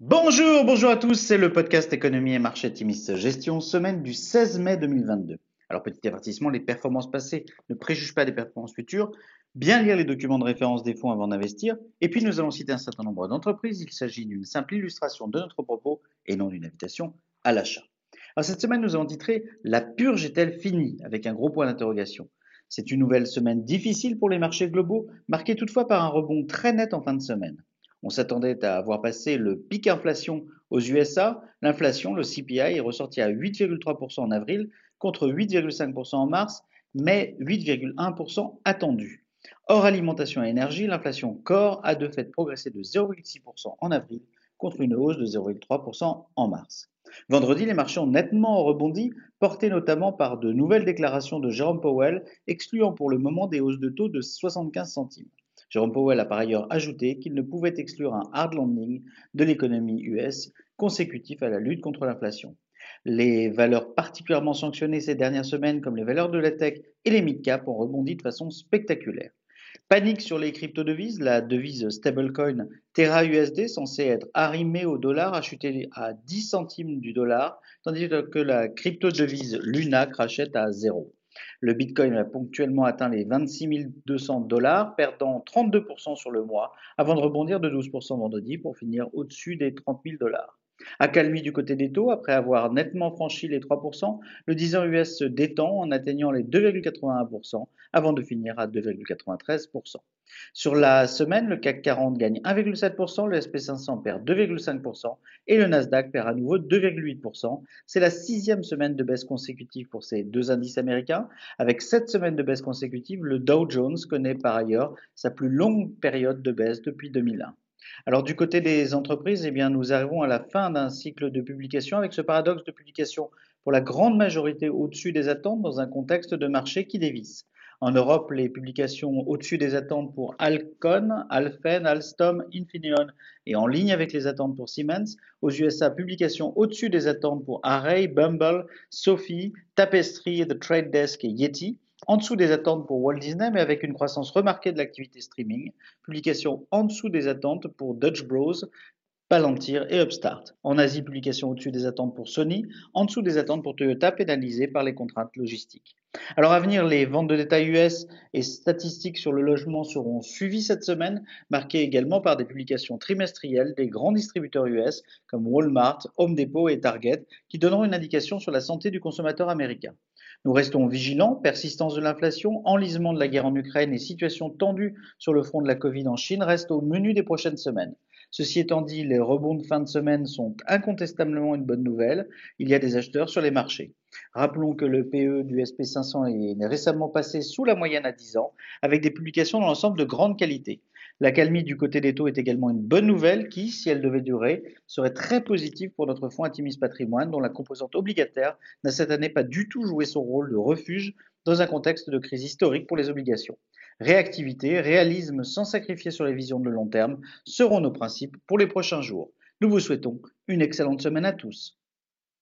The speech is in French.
Bonjour, bonjour à tous, c'est le podcast Économie et Marché Timis Gestion, semaine du 16 mai 2022. Alors petit avertissement, les performances passées ne préjugent pas des performances futures. Bien lire les documents de référence des fonds avant d'investir. Et puis nous allons citer un certain nombre d'entreprises. Il s'agit d'une simple illustration de notre propos et non d'une invitation à l'achat. Alors cette semaine, nous avons titré La purge est-elle finie? avec un gros point d'interrogation. C'est une nouvelle semaine difficile pour les marchés globaux, marquée toutefois par un rebond très net en fin de semaine. On s'attendait à voir passer le pic inflation aux USA. L'inflation, le CPI, est ressorti à 8,3% en avril contre 8,5% en mars, mais 8,1% attendu. Hors alimentation et énergie, l'inflation corps a de fait progressé de 0,6% en avril contre une hausse de 0,3% en mars. Vendredi, les marchés ont nettement rebondi, portés notamment par de nouvelles déclarations de Jérôme Powell, excluant pour le moment des hausses de taux de 75 centimes. Jérôme Powell a par ailleurs ajouté qu'il ne pouvait exclure un hard landing de l'économie US consécutif à la lutte contre l'inflation. Les valeurs particulièrement sanctionnées ces dernières semaines, comme les valeurs de la tech et les mid-cap, ont rebondi de façon spectaculaire. Panique sur les crypto-devises, la devise stablecoin Terra USD, censée être arrimée au dollar, a chuté à 10 centimes du dollar, tandis que la crypto-devise Luna crachette à zéro. Le Bitcoin a ponctuellement atteint les 26 200 dollars, perdant 32% sur le mois, avant de rebondir de 12% vendredi pour finir au-dessus des 30 000 dollars. Accalmie du côté des taux, après avoir nettement franchi les 3%, le 10 ans US se détend en atteignant les 2,81% avant de finir à 2,93%. Sur la semaine, le CAC 40 gagne 1,7%, le SP500 perd 2,5% et le Nasdaq perd à nouveau 2,8%. C'est la sixième semaine de baisse consécutive pour ces deux indices américains. Avec sept semaines de baisse consécutive, le Dow Jones connaît par ailleurs sa plus longue période de baisse depuis 2001. Alors du côté des entreprises, eh nous arrivons à la fin d'un cycle de publication avec ce paradoxe de publication pour la grande majorité au-dessus des attentes dans un contexte de marché qui dévisse. En Europe, les publications au-dessus des attentes pour Alcon, Alphen, Alstom, Infineon et en ligne avec les attentes pour Siemens. Aux USA, publications au-dessus des attentes pour Array, Bumble, Sophie, Tapestry, The Trade Desk et Yeti. En dessous des attentes pour Walt Disney, mais avec une croissance remarquée de l'activité streaming. Publication en dessous des attentes pour Dutch Bros, Palantir et Upstart. En Asie, publication au-dessus des attentes pour Sony, en dessous des attentes pour Toyota, pénalisées par les contraintes logistiques. Alors à venir, les ventes de détail US et statistiques sur le logement seront suivies cette semaine, marquées également par des publications trimestrielles des grands distributeurs US comme Walmart, Home Depot et Target, qui donneront une indication sur la santé du consommateur américain. Nous restons vigilants, persistance de l'inflation, enlisement de la guerre en Ukraine et situation tendue sur le front de la Covid en Chine restent au menu des prochaines semaines. Ceci étant dit, les rebonds de fin de semaine sont incontestablement une bonne nouvelle. Il y a des acheteurs sur les marchés. Rappelons que le PE du SP500 est récemment passé sous la moyenne à 10 ans, avec des publications dans l'ensemble de grande qualité. La calmie du côté des taux est également une bonne nouvelle qui, si elle devait durer, serait très positive pour notre fonds Intimis Patrimoine, dont la composante obligataire n'a cette année pas du tout joué son rôle de refuge dans un contexte de crise historique pour les obligations. Réactivité, réalisme sans sacrifier sur les visions de long terme seront nos principes pour les prochains jours. Nous vous souhaitons une excellente semaine à tous.